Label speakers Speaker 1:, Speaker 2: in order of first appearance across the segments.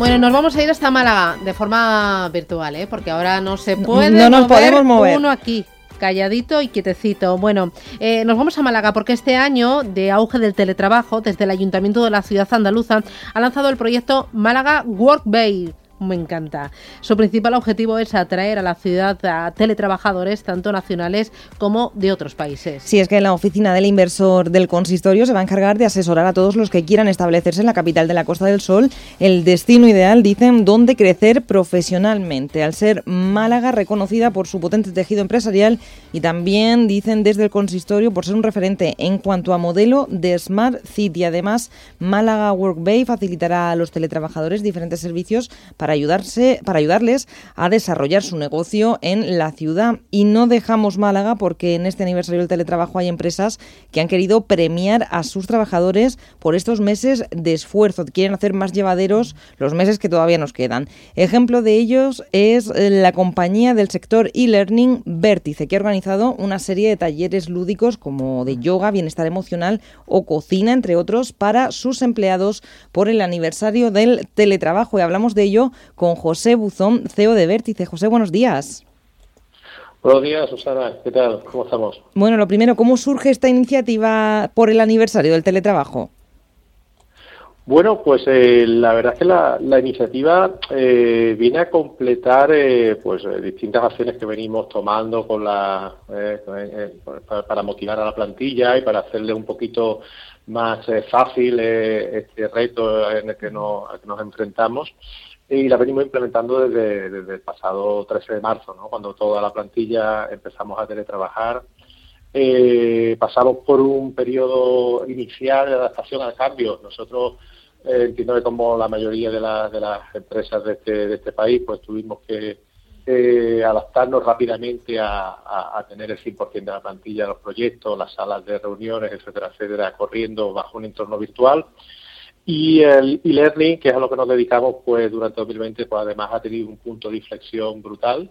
Speaker 1: Bueno, nos vamos a ir hasta Málaga de forma virtual, ¿eh? porque ahora no se puede
Speaker 2: no nos podemos mover.
Speaker 1: uno aquí calladito y quietecito. Bueno, eh, nos vamos a Málaga porque este año de auge del teletrabajo, desde el Ayuntamiento de la ciudad andaluza, ha lanzado el proyecto Málaga Workbase me encanta. Su principal objetivo es atraer a la ciudad a teletrabajadores tanto nacionales como de otros países.
Speaker 2: Sí, es que la oficina del inversor del consistorio se va a encargar de asesorar a todos los que quieran establecerse en la capital de la Costa del Sol, el destino ideal, dicen, donde crecer profesionalmente, al ser Málaga reconocida por su potente tejido empresarial y también, dicen desde el consistorio, por ser un referente en cuanto a modelo de Smart City. Además, Málaga Workbay facilitará a los teletrabajadores diferentes servicios para para ayudarse, para ayudarles a desarrollar su negocio en la ciudad. Y no dejamos Málaga porque en este aniversario del teletrabajo hay empresas que han querido premiar a sus trabajadores por estos meses de esfuerzo. Quieren hacer más llevaderos los meses que todavía nos quedan. Ejemplo de ellos es la compañía del sector e-learning Vértice, que ha organizado una serie de talleres lúdicos como de yoga, bienestar emocional o cocina, entre otros, para sus empleados por el aniversario del teletrabajo. Y hablamos de ello con José Buzón, CEO de Vértice. José, buenos días.
Speaker 3: Buenos días, Susana. ¿Qué tal? ¿Cómo estamos?
Speaker 2: Bueno, lo primero, ¿cómo surge esta iniciativa por el aniversario del teletrabajo?
Speaker 3: Bueno, pues eh, la verdad es que la, iniciativa eh, viene a completar eh, pues distintas acciones que venimos tomando con la para, motivar a la plantilla y para hacerle un poquito más fácil este reto en el que nos enfrentamos y la venimos implementando desde, el pasado 13 de marzo, ¿no? cuando toda la plantilla empezamos a teletrabajar. Eh, pasamos por un periodo inicial de adaptación al cambio. Nosotros, eh, entiendo que como la mayoría de, de las empresas de este, de este país, pues tuvimos que eh, adaptarnos rápidamente a, a, tener el 100% de la plantilla los proyectos, las salas de reuniones, etcétera, etcétera, corriendo bajo un entorno virtual. Y el e-learning, que es a lo que nos dedicamos, pues durante 2020, pues además ha tenido un punto de inflexión brutal.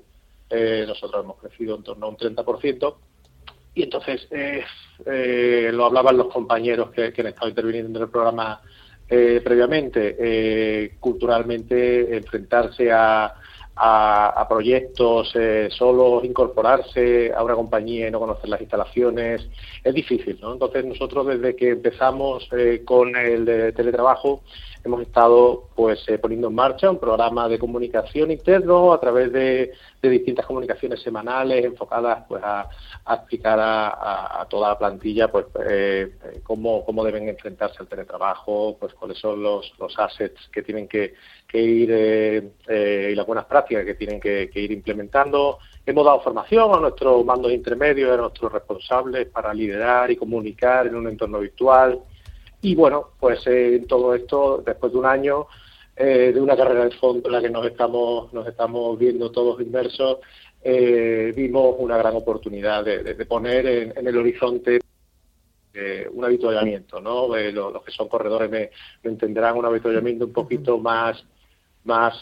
Speaker 3: Eh, nosotros hemos crecido en torno a un 30%. Y entonces, eh, eh, lo hablaban los compañeros que, han estado interviniendo en el programa previamente, culturalmente enfrentarse a, a, proyectos eh, solos, incorporarse a una compañía y no conocer las instalaciones, es difícil, ¿no? Entonces nosotros desde que empezamos eh, con el teletrabajo hemos estado pues eh, poniendo en marcha un programa de comunicación interno a través de, distintas comunicaciones semanales enfocadas pues a, explicar a, toda la plantilla pues eh, cómo, cómo deben enfrentarse al teletrabajo, pues cuáles son los, los assets que tienen que, ir eh, y las buenas prácticas que tienen que, ir implementando. Hemos dado formación a nuestros mandos intermedios, a nuestros responsables para liderar y comunicar en un entorno virtual. Y bueno, pues eh, en todo esto, después de un año eh, de una carrera de fondo en la que nos estamos, nos estamos viendo todos inmersos, eh, vimos una gran oportunidad de, poner en, el horizonte un avituallamiento, ¿no? los, que son corredores me, entenderán, un avituallamiento un poquito más más,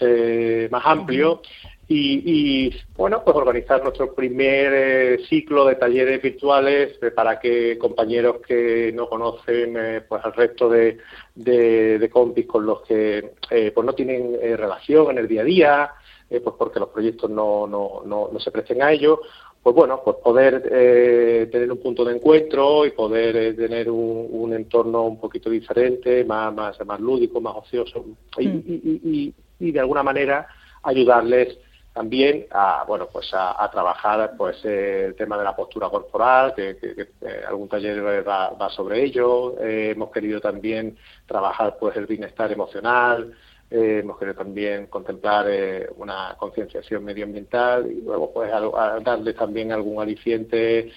Speaker 3: más amplio y, bueno, pues organizar nuestro primer eh, ciclo de talleres virtuales eh, para que compañeros que no conocen eh, pues al resto de, de, compis con los que pues no tienen relación en el día a día, pues porque los proyectos no, no, no, se presten a ello, pues bueno, pues poder tener un punto de encuentro y poder tener un, entorno un poquito diferente, más, más, más lúdico, más ocioso y, mm. y, y de alguna manera ayudarles también a bueno pues a, trabajar pues el tema de la postura corporal que, eh, algún taller va, sobre ello. Eh, hemos querido también trabajar pues el bienestar emocional. Eh, hemos querido también contemplar una concienciación medioambiental y luego pues darle también algún aliciente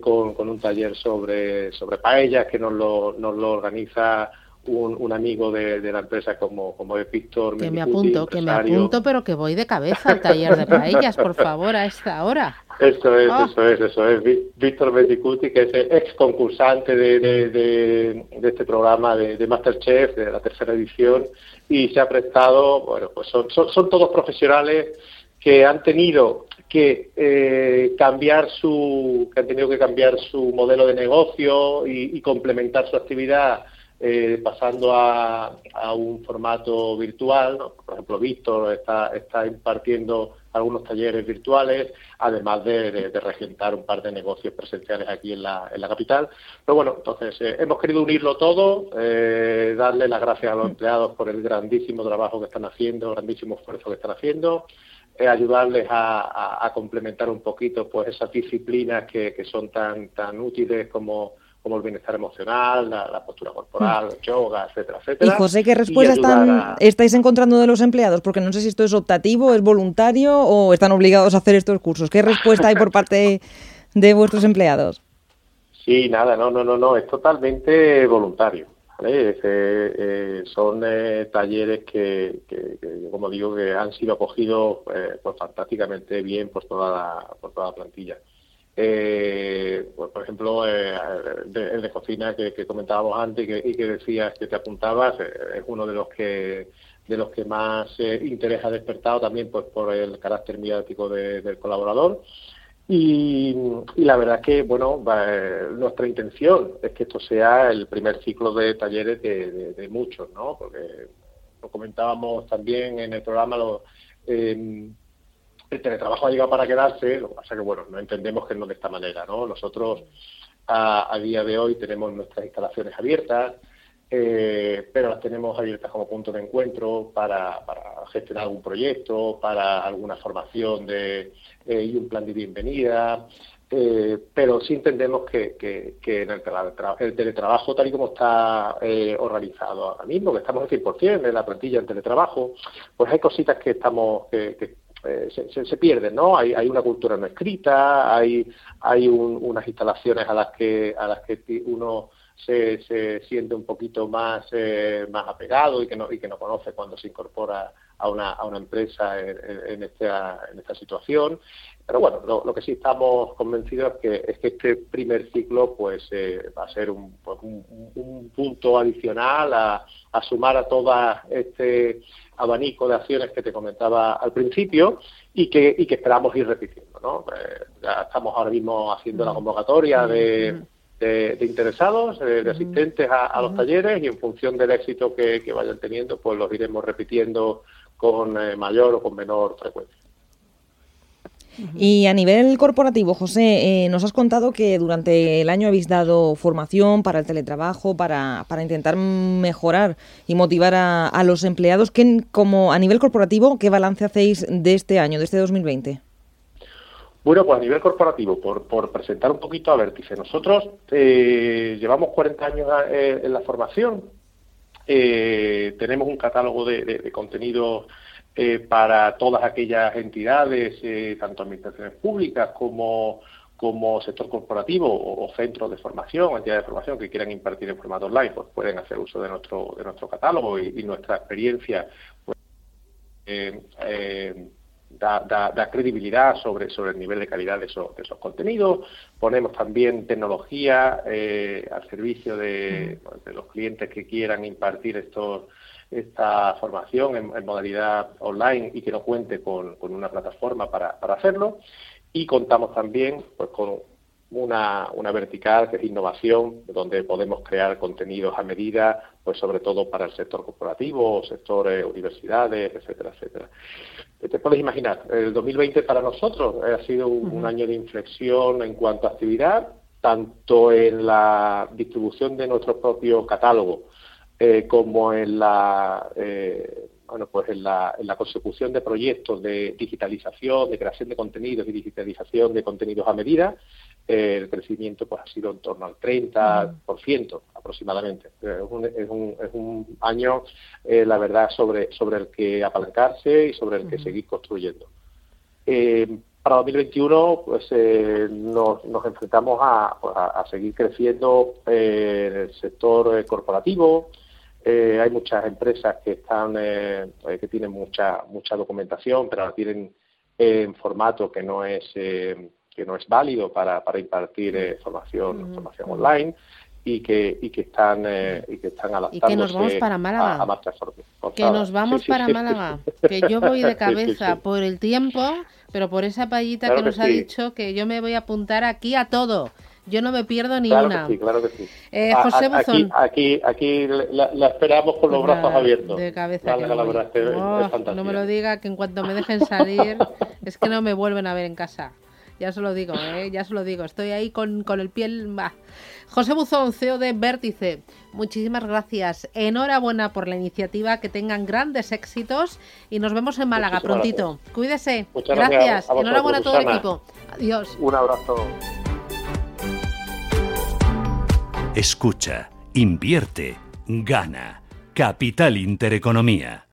Speaker 3: con, un taller sobre sobre paellas que nos lo, nos lo organiza un, amigo de, la empresa como, como es Víctor.
Speaker 1: Que me apunto, que me apunto, pero que voy de cabeza al taller de paellas, por favor, a esta hora.
Speaker 3: Eso es, ah. eso es, eso es. Víctor Mendicuti, que es el ex concursante de, de, este programa de, Masterchef, de la tercera edición, y se ha prestado, bueno, pues son, son, todos profesionales que han tenido que eh, cambiar su que han tenido que cambiar su modelo de negocio y complementar su actividad eh, pasando a, un formato virtual. Por ejemplo, Víctor está, está impartiendo algunos talleres virtuales, además de, regentar un par de negocios presenciales aquí en la, en la capital. Pero bueno, entonces eh, hemos querido unirlo todo, eh, darle las gracias a los empleados por el grandísimo trabajo que están haciendo, grandísimo esfuerzo que están haciendo. ayudarles a, complementar un poquito pues esas disciplinas que, que son tan tan útiles como como el bienestar emocional, la, postura corporal, mm. yoga, etcétera, etcétera.
Speaker 2: Y José, ¿qué respuesta están, estáis encontrando de los empleados? Porque no sé si esto es optativo, es voluntario o están obligados a hacer estos cursos. ¿Qué respuesta hay por parte de vuestros empleados?
Speaker 3: Sí, nada, no, no, no, no, es totalmente voluntario. Eh, son eh, talleres que, como digo, que han sido acogidos eh, pues, fantásticamente bien por toda la, por toda la plantilla. Eh, pues, por ejemplo, eh, el de cocina que, comentábamos antes y que, decías que te apuntabas, eh, es uno de los que de los que más eh, interés ha despertado también pues por el carácter mediático del colaborador. Y, la verdad es que, bueno, nuestra intención es que esto sea el primer ciclo de talleres de, muchos, ¿no? Porque lo comentábamos también en el programa, lo, el teletrabajo ha llegado para quedarse, lo que pasa que, bueno, no entendemos que no de esta manera, ¿no? Nosotros a, día de hoy tenemos nuestras instalaciones abiertas, eh, pero las tenemos abiertas como punto de encuentro para, gestionar algún proyecto, para alguna formación de, eh, y un plan de bienvenida, eh, pero sí entendemos que, que, en el, el, teletrabajo, tal y como está organizado ahora mismo, que estamos al 100% en la plantilla en teletrabajo, pues hay cositas que estamos que, eh, se, se, pierden, ¿no? Hay, hay una cultura no escrita, hay, hay unas instalaciones a las que, a las que uno se, se siente un poquito más, eh, más apegado y que, no, y que no conoce cuando se incorpora a una, a una empresa en, esta, en esta situación. Pero bueno, lo, que sí estamos convencidos es que, es que este primer ciclo pues eh, va a ser un, pues, un, punto adicional a, a sumar a toda este abanico de acciones que te comentaba al principio y que, y que esperamos ir repitiendo. ¿no? Eh, ya estamos ahora mismo haciendo la convocatoria de, de, interesados, de, asistentes a, los talleres y en función del éxito que, vayan teniendo, pues los iremos repitiendo con eh, mayor o con menor frecuencia.
Speaker 2: Y a nivel corporativo, José, eh, nos has contado que durante el año habéis dado formación para el teletrabajo, para, para intentar mejorar y motivar a, los empleados. ¿Qué, como a nivel corporativo, ¿qué balance hacéis de este año, de este 2020?
Speaker 3: Bueno, pues a nivel corporativo, por, por presentar un poquito a Vértice, nosotros eh, llevamos 40 años en la formación, tenemos un catálogo de, de, contenidos eh, para todas aquellas entidades, eh, tanto administraciones públicas como, como sector corporativo o, centros de formación, entidades de formación que quieran impartir en formato online, pues pueden hacer uso de nuestro, de nuestro catálogo y, nuestra experiencia pues, eh, da, da, credibilidad sobre, sobre el nivel de calidad de esos, de esos contenidos. Ponemos también tecnología al servicio de, de los clientes que quieran impartir estos esta formación en, modalidad online y que no cuente con, una plataforma para, para, hacerlo. Y contamos también pues, con una, una, vertical que es innovación, donde podemos crear contenidos a medida, pues sobre todo para el sector corporativo, sectores, universidades, etcétera, etcétera. Te puedes imaginar, el 2020 para nosotros ha sido un año de inflexión en cuanto a actividad, tanto en la distribución de nuestro propio catálogo, eh, como en la eh, bueno pues en la, en la, consecución de proyectos de digitalización, de creación de contenidos y digitalización de contenidos a medida, eh, el crecimiento pues ha sido en torno al 30% aproximadamente. Es un, es, un, es un año, la verdad, sobre, sobre el que apalancarse y sobre el que seguir construyendo. para 2021 pues nos, nos, enfrentamos a, pues, a, seguir creciendo en el sector corporativo, Eh, hay muchas empresas que están eh, que tienen mucha mucha documentación, pero la tienen en formato que no es que no es válido para, para impartir formación formación online y que y que están y que están adaptándose
Speaker 1: y que nos vamos para Málaga
Speaker 3: a,
Speaker 1: que nos vamos para Málaga que yo voy de cabeza por el tiempo pero por esa payita que nos ha dicho que yo me voy a apuntar aquí a todo yo no me pierdo ni
Speaker 3: claro
Speaker 1: una.
Speaker 3: Que sí, claro que sí.
Speaker 1: Eh, José Buzón.
Speaker 3: Aquí, aquí, aquí la, esperamos con los brazos abiertos.
Speaker 1: De cabeza. Que no, este oh, no me lo diga, que en cuanto me dejen salir, es que no me vuelven a ver en casa. Ya se lo digo, ¿eh? ya se lo digo. Estoy ahí con, con el piel. Bah. José Buzón, CEO de Vértice, muchísimas gracias. Enhorabuena por la iniciativa, que tengan grandes éxitos y nos vemos en Málaga prontito. Cuídese.
Speaker 3: Muchas
Speaker 1: gracias.
Speaker 3: A
Speaker 1: Enhorabuena a todo el equipo. Adiós.
Speaker 3: Un abrazo.
Speaker 4: Escucha, invierte, gana. Capital Intereconomía.